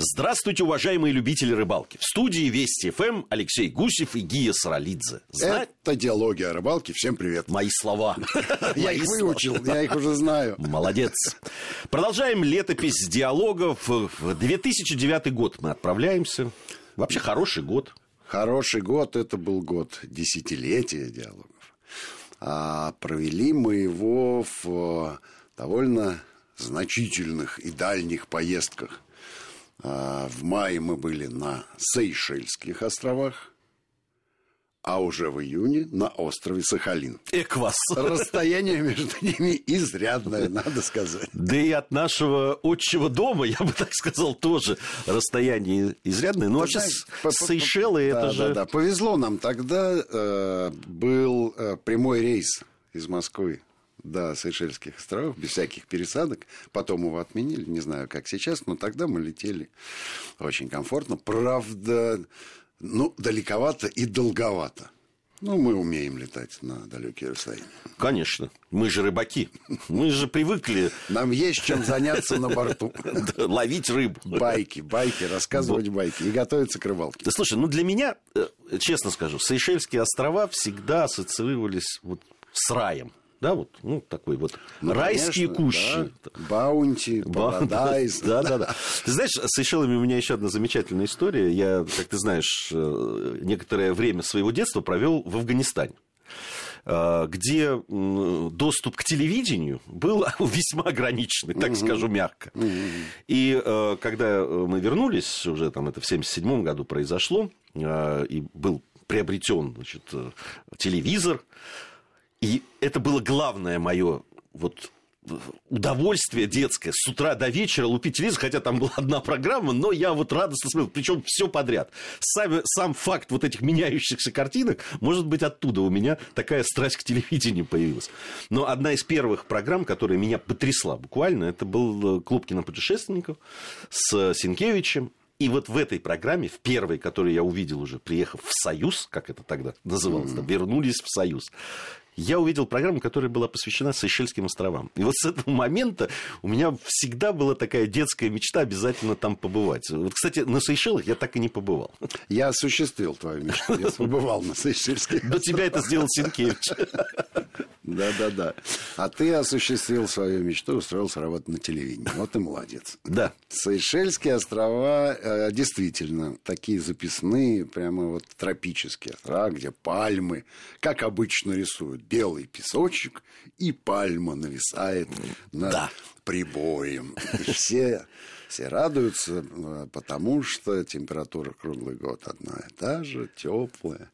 Здравствуйте, уважаемые любители рыбалки. В студии Вести ФМ Алексей Гусев и Гия Саралидзе. Зна... Это диалоги о рыбалке. Всем привет. Мои слова. Я их выучил, я их уже знаю. Молодец. Продолжаем летопись диалогов. В 2009 год мы отправляемся. Вообще хороший год. Хороший год. Это был год десятилетия диалогов. А провели мы его в довольно значительных и дальних поездках – в мае мы были на Сейшельских островах, а уже в июне на острове Сахалин. Эквас. Расстояние между ними изрядное, надо сказать. Да и от нашего отчего дома, я бы так сказал, тоже расстояние изрядное. Ну, вообще, Сейшелы это да, же... Да, да, повезло нам. Тогда э, был э, прямой рейс из Москвы до Сейшельских островов, без всяких пересадок. Потом его отменили, не знаю, как сейчас, но тогда мы летели очень комфортно. Правда, ну, далековато и долговато. Ну, мы умеем летать на далекие расстояния. Конечно. Мы же рыбаки. Мы же привыкли... Нам есть чем заняться на борту. Ловить рыбу. Байки, байки, рассказывать байки и готовиться к рыбалке. Да слушай, ну для меня, э, честно скажу, Сейшельские острова всегда ассоциировались вот с раем да, вот, ну, такой вот ну, райские конечно, кущи. Да. Баунти, Парадайз. Да, да, да. Ты знаешь, с Сейшелами у меня еще одна замечательная история. Я, как ты знаешь, э, некоторое время своего детства провел в Афганистане э, где доступ к телевидению был весьма ограниченный, так скажу мягко. И э, когда мы вернулись, уже там это в 1977 году произошло, и был приобретен значит, телевизор, и это было главное мое вот удовольствие детское с утра до вечера лупить телевизор, хотя там была одна программа, но я вот радостно смотрел, причем все подряд. Сам, сам факт вот этих меняющихся картинок, может быть, оттуда у меня такая страсть к телевидению появилась. Но одна из первых программ, которая меня потрясла буквально, это был клуб кинопутешественников с Синкевичем и вот в этой программе, в первой, которую я увидел уже, приехав в Союз, как это тогда называлось, mm-hmm. вернулись в Союз, я увидел программу, которая была посвящена Сейшельским островам. И вот с этого момента у меня всегда была такая детская мечта обязательно там побывать. Вот, кстати, на Сейшелах я так и не побывал. Я осуществил твою мечту. Я побывал на Сейшельских До тебя это сделал Синкевич. Да-да-да. А ты осуществил свою мечту, устроился работать на телевидении. Вот и молодец. Да. Сейшельские острова э, действительно такие записные, прямо вот тропические острова, где пальмы, как обычно рисуют, белый песочек, и пальма нависает над да. прибоем. И все, все радуются, э, потому что температура круглый год одна и та же, теплая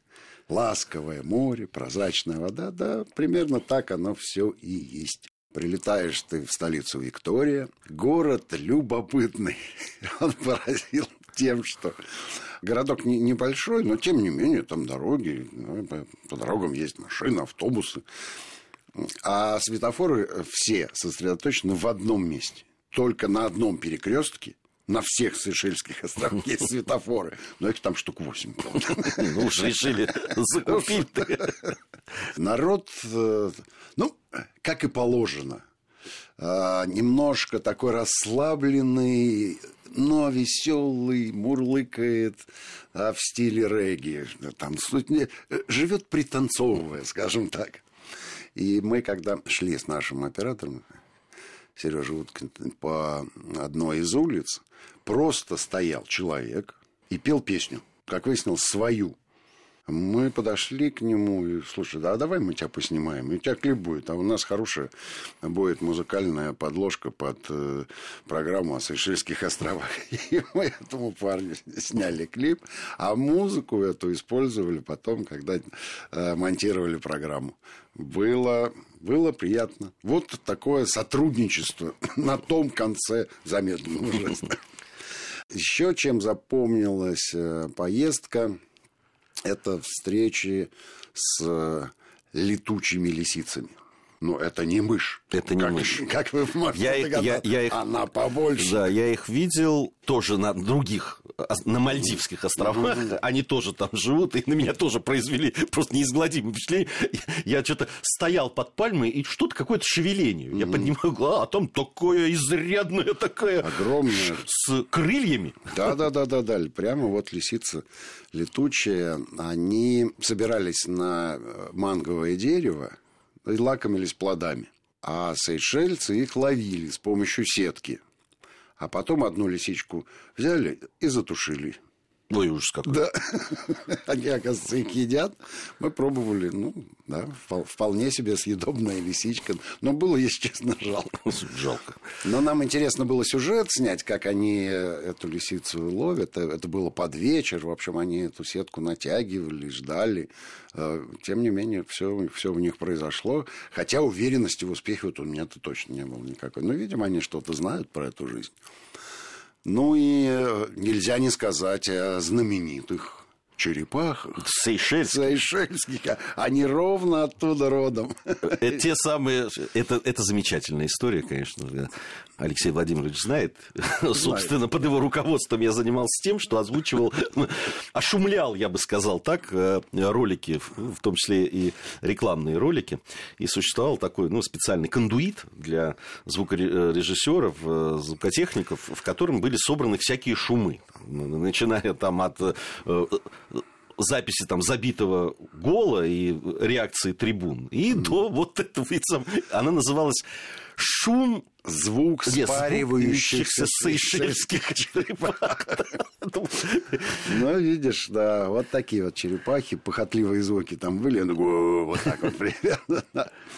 ласковое море, прозрачная вода, да, примерно так оно все и есть. Прилетаешь ты в столицу Виктория, город любопытный. Он поразил тем, что городок не, небольшой, но тем не менее там дороги, ну, по, дорогам есть машины, автобусы. А светофоры все сосредоточены в одном месте. Только на одном перекрестке на всех Сейшельских островах есть светофоры. Но их там штук восемь. Ну уж решили закупить. Народ, э, ну, как и положено, э, немножко такой расслабленный, но веселый, мурлыкает а, в стиле регги. Там живет пританцовывая, скажем так. И мы, когда шли с нашим оператором, Сережа Уткин, по одной из улиц, просто стоял человек и пел песню, как выяснилось, свою. Мы подошли к нему и, слушай, да давай мы тебя поснимаем, и у тебя клип будет, а у нас хорошая будет музыкальная подложка под э, программу о Сейшельских островах. И мы этому парню сняли клип, а музыку эту использовали потом, когда э, монтировали программу. Было, было приятно. Вот такое сотрудничество на том конце замедленного жеста. Еще чем запомнилась э, поездка, это встречи с летучими лисицами. Ну, это не мышь. Это не как, мышь. Как вы можете я их, я, я их, Она побольше. Да, я их видел тоже на других, на Мальдивских островах. Они тоже там живут, и на меня тоже произвели просто неизгладимое впечатление. Я что-то стоял под пальмой, и что-то какое-то шевеление. Я поднимаю глаза, а там такое изрядное, такое... Огромное. С крыльями. Да-да-да-да-да. Прямо вот лисица летучая. Они собирались на манговое дерево, и лакомились плодами. А сейшельцы их ловили с помощью сетки. А потом одну лисичку взяли и затушили. Ой, ужас какой. Да. Они, оказывается, их едят. Мы пробовали, ну, да, вполне себе съедобная лисичка. Но было, если честно, жалко. Жалко. Но нам интересно было сюжет снять, как они эту лисицу ловят. Это было под вечер. В общем, они эту сетку натягивали, ждали. Э, тем не менее, все, все у них произошло. Хотя уверенности в успехе вот у меня-то точно не было никакой. Но, видимо, они что-то знают про эту жизнь. Ну и э, нельзя не сказать о знаменитых черепахах. Сейшельских. Сейшельских. Они ровно оттуда родом. Это те самые... Это, это замечательная история, конечно. Алексей Владимирович знает. знает. Собственно, под его руководством я занимался тем, что озвучивал, ошумлял, я бы сказал так, э, ролики, в том числе и рекламные ролики. И существовал такой ну, специальный кондуит для звукорежиссеров, э, звукотехников, в котором были собраны всякие шумы. Начиная там от э, записи там забитого гола и реакции трибун, и mm. до вот этого, она называлась «Шум звук спаривающихся сейшельских черепах. Ну, видишь, да, вот такие вот черепахи, похотливые звуки там были, ну, вот так вот примерно.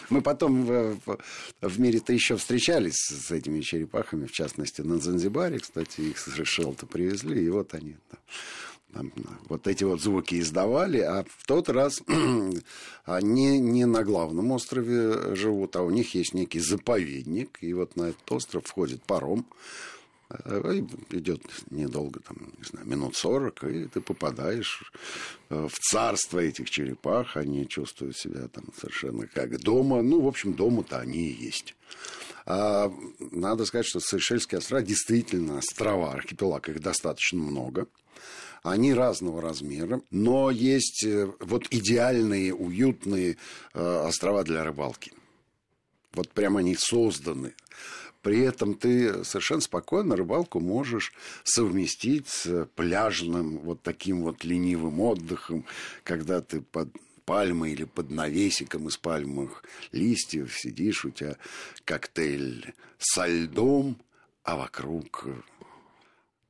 Мы потом в мире-то еще встречались с этими черепахами, в частности, на Занзибаре, кстати, их с Решел-то привезли, и вот они вот эти вот звуки издавали, а в тот раз они не на главном острове живут, а у них есть некий заповедник, и вот на этот остров входит паром, э, идет недолго, там, не знаю, минут сорок, и ты попадаешь э, в царство этих черепах, они чувствуют себя там совершенно как дома, ну, в общем, дома-то они и есть. А, надо сказать, что Сейшельские острова действительно острова, архипелаг, их достаточно много – они разного размера, но есть э, вот идеальные, уютные э, острова для рыбалки. Вот прямо они созданы. При этом ты совершенно спокойно рыбалку можешь совместить с пляжным вот таким вот ленивым отдыхом, когда ты под пальмой или под навесиком из пальмовых листьев сидишь, у тебя коктейль со льдом, а вокруг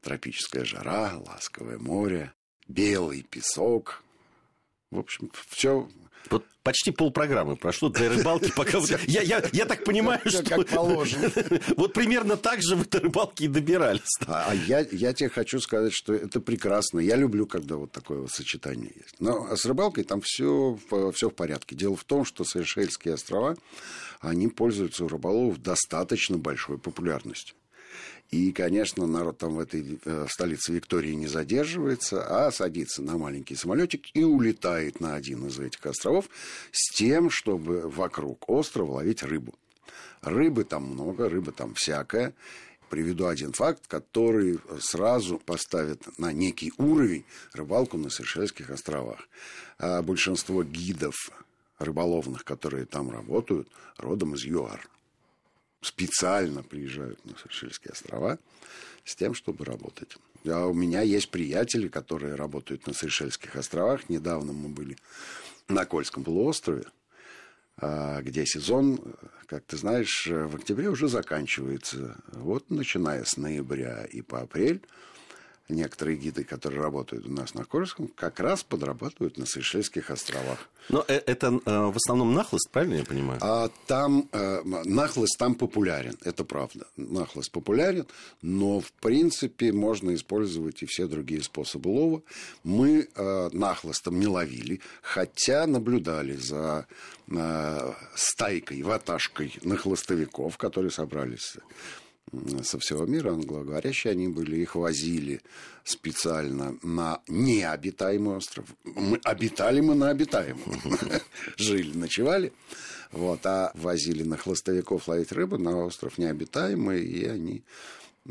тропическая жара, ласковое море, белый песок. В общем, все вот почти полпрограммы прошло для рыбалки, пока я, я, я так понимаю, что... Как положено. Вот примерно так же вы до рыбалки и добирались. А, а я, я тебе хочу сказать, что это прекрасно. Я люблю, когда вот такое вот сочетание есть. Но с рыбалкой там все, все в порядке. Дело в том, что Сейшельские острова, они пользуются у рыболовов достаточно большой популярностью. И, конечно, народ там в этой э, столице Виктории не задерживается, а садится на маленький самолетик и улетает на один из этих островов с тем, чтобы вокруг острова ловить рыбу. Рыбы там много, рыба там всякая. Приведу один факт, который сразу поставит на некий уровень рыбалку на Сейшельских островах. А большинство гидов рыболовных, которые там работают, родом из ЮАР специально приезжают на Сейшельские острова с тем, чтобы работать. А у меня есть приятели, которые работают на Сейшельских островах. Недавно мы были на Кольском полуострове, а, где сезон, как ты знаешь, в октябре уже заканчивается. Вот начиная с ноября и по апрель некоторые гиды, которые работают у нас на Кольском, как раз подрабатывают на Сейшельских островах. Но э, это э, в основном нахлыст, правильно я понимаю? А там э, нахлыст там популярен, это правда. Нахлыст популярен, но в принципе можно использовать и все другие способы лова. Мы э, нахлыстом не ловили, хотя наблюдали за стайкой, ваташкой нахлыстовиков, которые собрались со всего мира, англоговорящие они были, их возили специально на необитаемый остров. Мы, обитали мы на обитаемом. Жили, ночевали. Вот, а возили на хлостовиков ловить рыбу на остров необитаемый, и они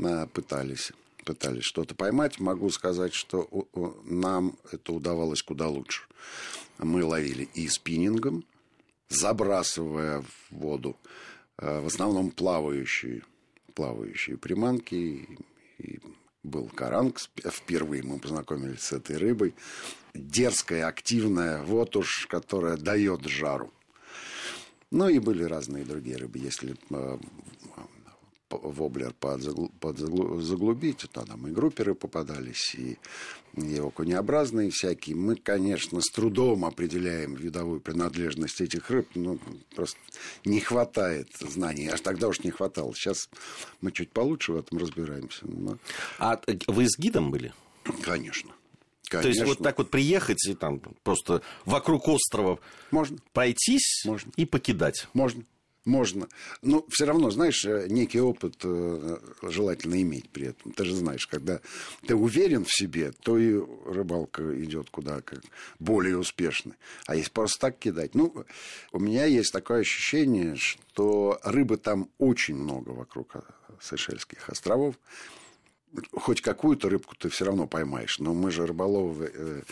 а, пытались пытались что-то поймать. Могу сказать, что нам это удавалось куда лучше. Мы ловили и спиннингом, забрасывая в воду а, в основном плавающие плавающие приманки. И был каранг. Впервые мы познакомились с этой рыбой. Дерзкая, активная, вот уж, которая дает жару. Ну и были разные другие рыбы. Если воблер подзаглубить, то там и групперы попадались, и, и окунеобразные всякие. Мы, конечно, с трудом определяем видовую принадлежность этих рыб, но просто не хватает знаний. Аж тогда уж не хватало. Сейчас мы чуть получше в этом разбираемся. Но... А вы с гидом были? Конечно. Конечно. То есть вот так вот приехать и там просто вокруг острова Можно. пройтись Можно. и покидать. Можно можно. Но все равно, знаешь, э, некий опыт э, желательно иметь при этом. Ты же знаешь, когда ты уверен в себе, то и рыбалка идет куда как более успешно. А если просто так кидать. Ну, у меня есть такое ощущение, что рыбы там очень много вокруг э, Сейшельских островов. Хоть какую-то рыбку ты все равно поймаешь. Но мы же рыболовы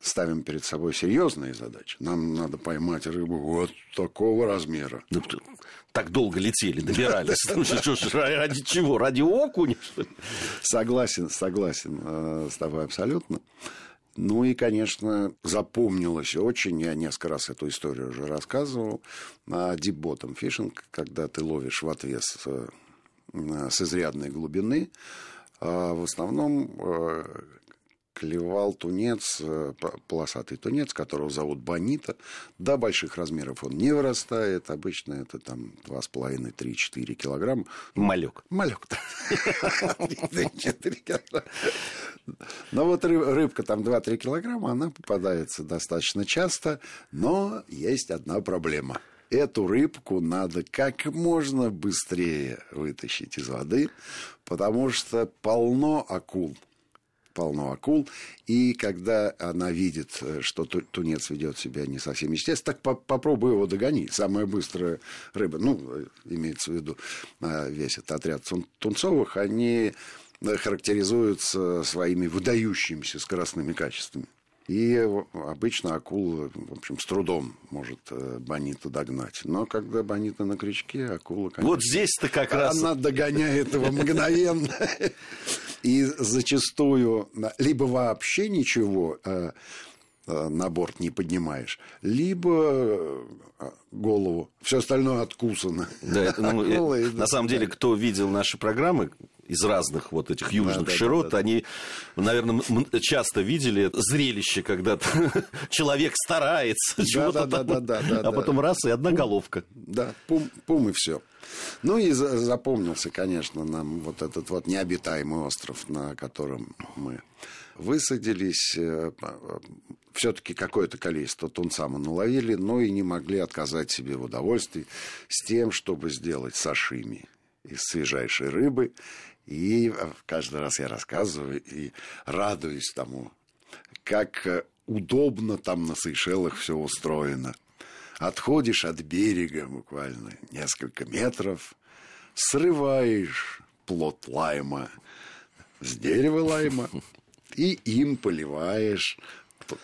ставим перед собой серьезные задачи. Нам надо поймать рыбу вот такого размера. Ну, так долго летели, добирались. Ради чего? Ради окуня? Согласен, согласен э, с тобой абсолютно. Ну и, конечно, запомнилось очень, я несколько раз эту историю уже рассказывал, дипботом фишинг, когда ты ловишь в отвес э, с изрядной глубины, а в основном э, клевал тунец, э, полосатый тунец, которого зовут Бонита. До больших размеров он не вырастает. Обычно это там 2,5-3-4 килограмма. Малек. Малек, да. Но вот рыбка там 2-3 килограмма, она попадается достаточно часто. Но есть одна проблема – эту рыбку надо как можно быстрее вытащить из воды, потому что полно акул полно акул. И когда она видит, э, что тунец ведет себя не совсем естественно, так по попробуй его догони. Самая быстрая рыба, ну, э, имеется в виду э, весь этот отряд тунцовых, они характеризуются своими выдающимися скоростными качествами. И обычно акула, в общем, с трудом может Бонита догнать. Но когда Бонита на крючке, акула, конечно... Вот здесь-то как она раз... Она догоняет его мгновенно. И зачастую либо вообще ничего э, э, на борт не поднимаешь, либо э, голову. Все остальное откусано. Да, это, ну, на самом деле, кто видел наши программы из разных вот этих южных да, широт, да, да, они, наверное, часто видели зрелище, когда человек старается чего-то да, да, да, да, а потом раз и одна головка. Да, пум, пум и все. Ну и запомнился, конечно, нам вот этот вот необитаемый остров, на котором мы высадились. Э, Все-таки какое-то количество тунца мы наловили, но и не могли отказать себе в удовольствии с тем, чтобы сделать сашими из свежайшей рыбы. И каждый раз я рассказываю и радуюсь тому, как э, удобно там на Сейшелах все устроено – Отходишь от берега буквально несколько метров, срываешь плод лайма с дерева лайма и им поливаешь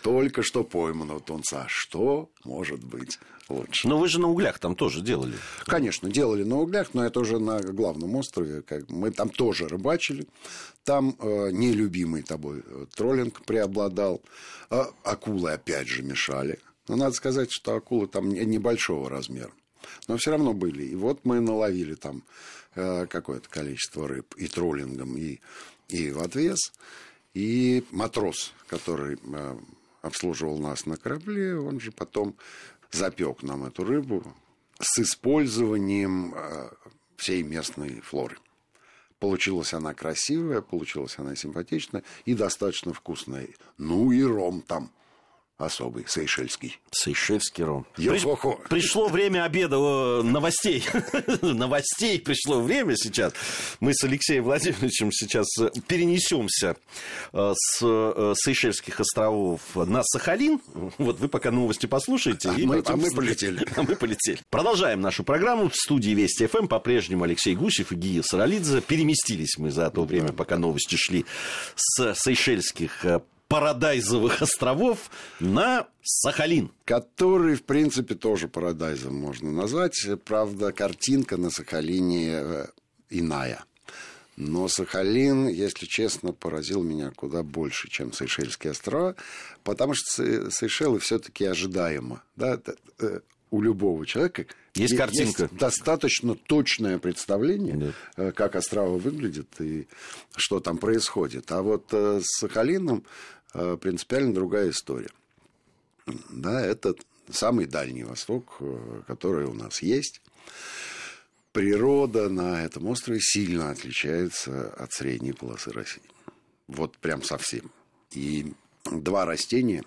только что пойманного тунца. Что может быть лучше? Но вы же на углях там тоже делали. Конечно, делали на углях, но это уже на главном острове. Как мы там тоже рыбачили. Там э, нелюбимый тобой э, троллинг преобладал. Э, акулы опять же мешали. Но надо сказать, что акулы там небольшого размера. Но все равно были. И вот мы наловили там э, какое-то количество рыб и троллингом, и, и в отвес. И матрос, который э, обслуживал нас на корабле, он же потом запек нам эту рыбу с использованием э, всей местной флоры. Получилась она красивая, получилась она симпатичная и достаточно вкусная. Ну и ром там особый, сейшельский. Сейшельский ром. Йо-хо-хо. Пришло время обеда о, новостей. новостей пришло время сейчас. Мы с Алексеем Владимировичем сейчас э, перенесемся э, с э, Сейшельских островов на Сахалин. Вот вы пока новости послушаете. А, и мы, потом- а мы полетели. А мы полетели. Продолжаем нашу программу. В студии Вести ФМ по-прежнему Алексей Гусев и Гия Саралидзе. Переместились мы за то время, пока новости шли с Сейшельских э, Парадайзовых островов на Сахалин. Который, в принципе, тоже парадайзом можно назвать. Правда, картинка на Сахалине э, иная. Но Сахалин, если честно, поразил меня куда больше, чем Сейшельские острова, потому что Се- Сейшелы все-таки ожидаемо. Да? У любого человека Есть е- картинка. достаточно точное представление, Да. э, как острова выглядят и что там происходит. А вот э, с Сахалином э, принципиально другая история. Да, это самый дальний восток, который у нас есть. Природа на этом острове сильно отличается от средней полосы России. Вот прям совсем. И два растения,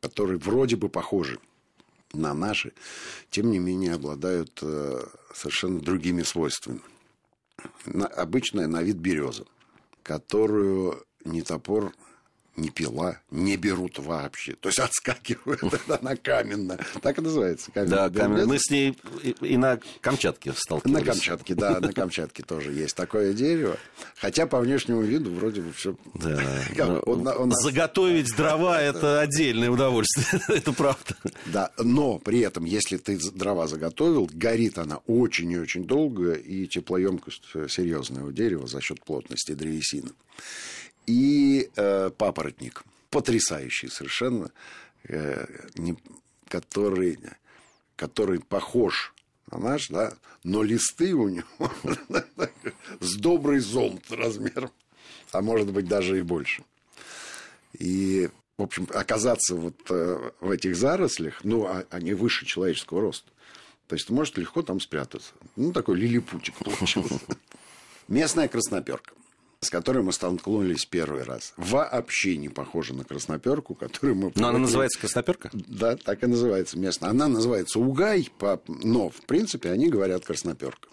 которые вроде бы похожи на наши, тем не менее обладают э, совершенно другими свойствами. На- обычная на вид береза, которую ни ни пила не берут вообще. То есть отскакивают, она каменная. Так и называется. Да, каменная Кам- береза. мы с ней и, на Камчатке сталкивались. На Камчатке, да, на Камчатке тоже есть такое дерево. Хотя по внешнему виду вроде бы все... Да. У на- у нас- Заготовить дрова – это отдельное удовольствие. это правда. Да, но при этом, если ты дрова заготовил, горит она очень и очень долго, и теплоемкость э, серьезная у дерева за счет плотности древесины. И э, папоротник, потрясающий совершенно, э, не- который, который похож на наш, да, но листы у него с добрый зонт размером, а может быть даже и больше. И, в общем, оказаться вот э, в этих зарослях, ну, а- они выше человеческого роста. То есть, ты можешь легко там спрятаться. Ну, такой лилипутик получился. Местная красноперка, с которой мы столкнулись первый раз, вообще не похожа на красноперку, которую мы... Но она называется Красноперка? Да, так и называется местная. Она называется угай, но, в принципе, они говорят красноперка.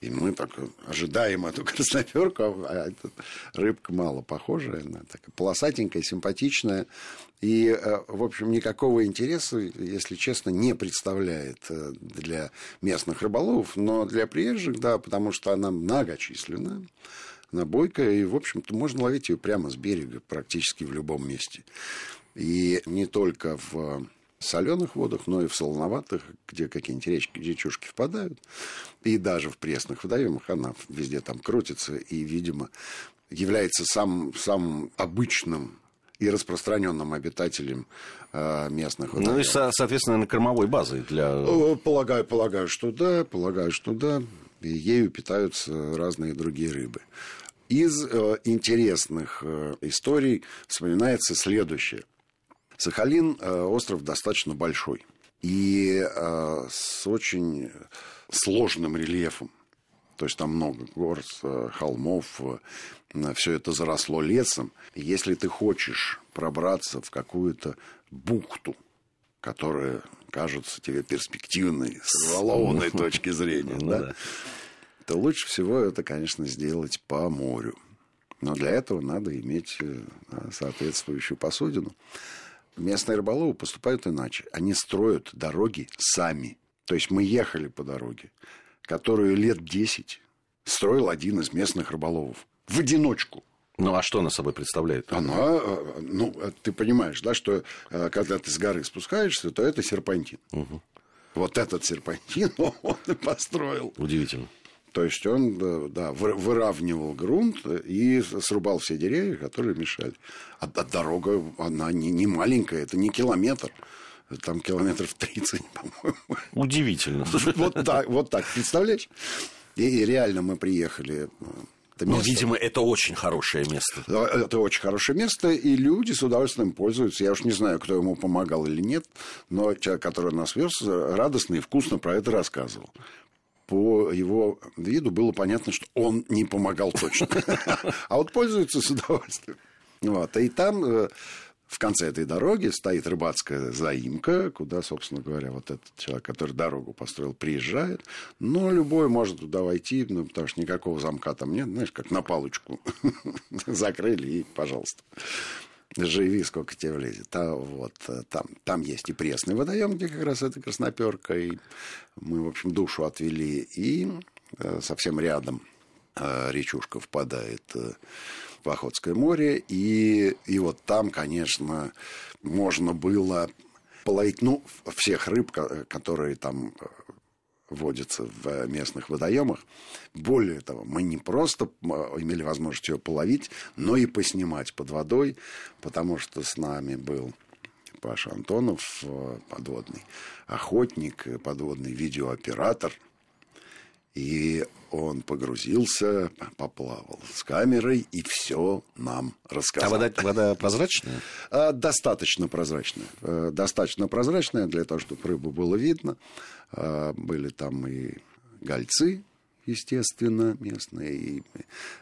И мы так ожидаем эту красноперку, а эта рыбка мало похожая, она такая полосатенькая, симпатичная. И, э, в общем, никакого интереса, если честно, не представляет э, для местных рыболовов, но для приезжих, да, потому что она многочисленная, она бойкая, и, в общем-то, можно ловить ее прямо с берега, практически в любом месте. И не только в соленых водах, но и в солоноватых, где какие-нибудь речки, речушки впадают. И даже в пресных водоемах она везде там крутится и, видимо, является самым, самым обычным и распространенным обитателем э, местных Ну и, водоемов. со- соответственно, на кормовой базой для... Э, Полагаю, полагаю, что да, полагаю, что да. И ею питаются разные другие рыбы. Из э, интересных э, историй вспоминается следующее. Сахалин э, остров достаточно большой и э, с очень сложным рельефом. То есть там много гор, э, холмов, все это заросло лесом. Если ты хочешь пробраться в какую-то бухту, которая кажется тебе перспективной с рыболовной точки зрения, Ну да. То лучше всего это, конечно, сделать по морю. Но для этого надо иметь э, соответствующую посудину. Местные рыболовы поступают иначе. Они строят дороги сами. То есть мы ехали по дороге, которую лет 10 строил один из местных рыболовов. В одиночку. Ну, а что она собой представляет? Она, э, ну, э, ты понимаешь, да, что когда ты с горы спускаешься, то это серпантин. Вот этот серпантин он и построил. Удивительно. То есть он да, да, вы- выравнивал грунт и срубал все деревья, которые мешали. А, а дорога, она не, не маленькая, это не километр. Там километров 30, по-моему. Удивительно. Вот так, вот так, представляешь? И, и реально мы приехали. э, это Ну, место- видимо, это очень хорошее место. Это очень хорошее место, и люди с удовольствием пользуются. Я уж не знаю, кто ему помогал или нет, но человек, который нас вез, радостно и вкусно про это рассказывал. По его виду было понятно, что он не помогал точно. А вот пользуется с удовольствием. Вот. И там э, в конце этой дороги стоит рыбацкая заимка, куда, собственно говоря, вот этот человек, который дорогу построил, приезжает. Но любой может туда войти, ну, потому что никакого замка там нет. Знаешь, как на палочку закрыли и, пожалуйста, живи, сколько тебе влезет. А вот э, там, там есть и пресный водоем, где как раз эта красноперка. И мы, в общем, душу отвели. И э, совсем рядом э, речушка впадает в Охотское море. И, и вот там, конечно, можно было половить, ну, всех рыб, которые там э, водятся в местных водоемах. Более того, мы не просто э, имели возможность ее половить, но и поснимать под водой, потому что с нами был Паша Антонов, э, подводный охотник, подводный видеооператор – и он погрузился, поплавал с камерой и все нам рассказал. А вода, вода прозрачная? А, достаточно прозрачная. Э, достаточно прозрачная для того, чтобы рыбу было видно. А, были там и гольцы, естественно, местные, и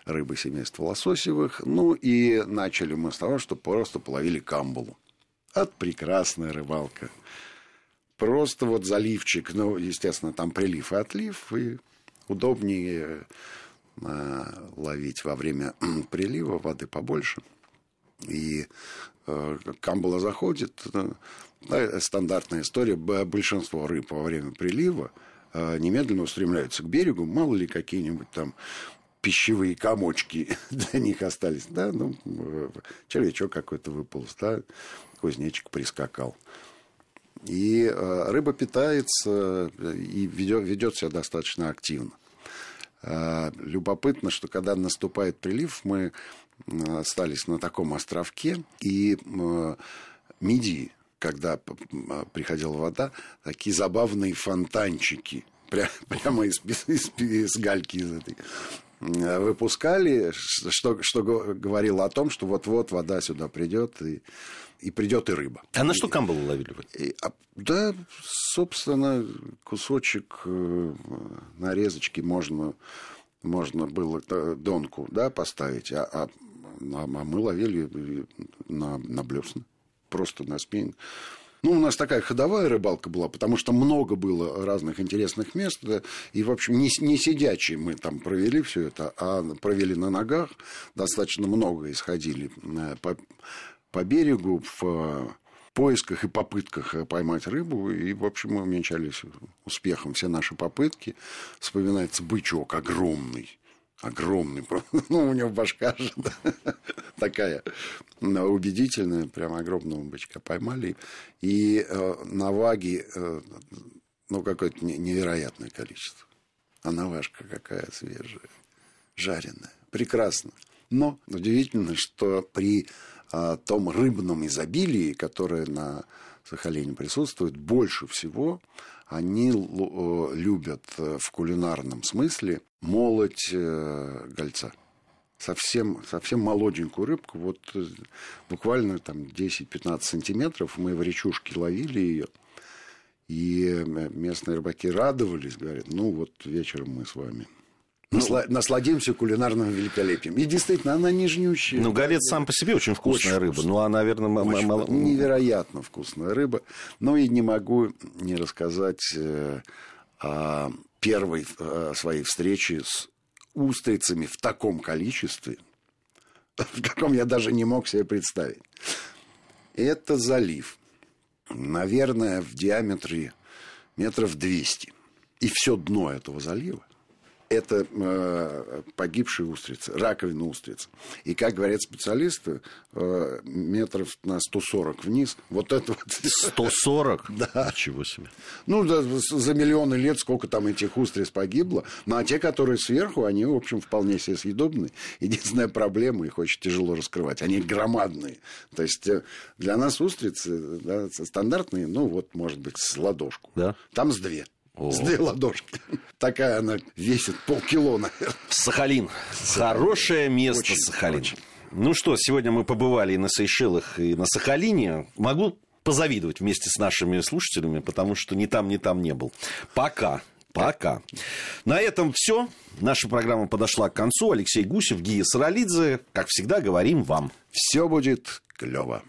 рыбы семейства лососевых. Ну, и начали мы с того, что просто половили камбулу. От прекрасная рыбалка. Просто вот заливчик, ну, естественно, там прилив и отлив, и удобнее э, ловить во время прилива воды побольше. И э, камбула заходит, э, стандартная история, большинство рыб во время прилива немедленно устремляются к берегу, мало ли какие-нибудь там пищевые комочки для них остались. Да, ну, червячок какой-то выполз, да, кузнечик прискакал. И рыба питается и ведет, себя достаточно активно. А, любопытно, что когда наступает прилив, мы остались на таком островке, и мидии, когда приходила вода, такие забавные фонтанчики, прямо из, из, из гальки из этой выпускали, что, что говорило о том, что вот-вот вода сюда придет, и, и придет и рыба. А на что камбалу ловили вы? И, а, да, собственно, кусочек э, нарезочки можно, можно было э, донку да, поставить, а, а, а мы ловили на, на блесна, просто на спиннинг. Ну, у нас такая ходовая рыбалка была, потому что много было разных интересных мест. И, в общем, не, не сидячие мы там провели все это, а провели на ногах. Достаточно много исходили э, по, по берегу в поисках и попытках поймать рыбу. И, в общем, мы увенчались успехом все наши попытки. Вспоминается бычок огромный огромный, ну, у него башка же такая убедительная, прям огромного бычка поймали. И э, наваги, э, ну, какое-то невероятное количество. А наважка какая свежая, жареная, прекрасно. Но удивительно, что при э, том рыбном изобилии, которое на Сахалине присутствует, больше всего они э, любят э, в кулинарном смысле молоть э, гольца. Совсем, совсем молоденькую рыбку, вот буквально там 10-15 сантиметров, мы в речушке ловили ее, и местные рыбаки радовались, говорят, ну вот вечером мы с вами Насла... Ну, насладимся кулинарным великолепием. И действительно, она нежнющая. Ну, голец сам по себе очень вкусная очень рыба. Вкусная. Ну, а, наверное, очень мало... невероятно вкусная рыба. Но и не могу не рассказать э, о первой э, своей встрече с устрицами в таком количестве, в каком я даже не мог себе представить. Это залив. Наверное, в диаметре метров 200. И все дно этого залива это э, погибшие устрицы, раковина устриц. И, как говорят специалисты, э, метров на 140 вниз. Вот это вот... 140? Да. Ничего себе. Ну, да, за миллионы лет сколько там этих устриц погибло. Ну, а те, которые сверху, они, в общем, вполне себе съедобны. Единственная проблема, их очень тяжело раскрывать. Они громадные. То есть, э, для нас устрицы да, стандартные, ну, вот, может быть, с ладошку. Да. Там с две. О. С две ладошки. Такая она весит полкило, наверное. Сахалин. Хорошее место очень, Сахалин. Очень. Ну что, сегодня мы побывали и на Сейшелах, и на Сахалине. Могу позавидовать вместе с нашими слушателями, потому что ни там, ни там не был. Пока. Пока. На этом все. Наша программа подошла к концу. Алексей Гусев, Гия Саралидзе. Как всегда, говорим вам. Все будет клево.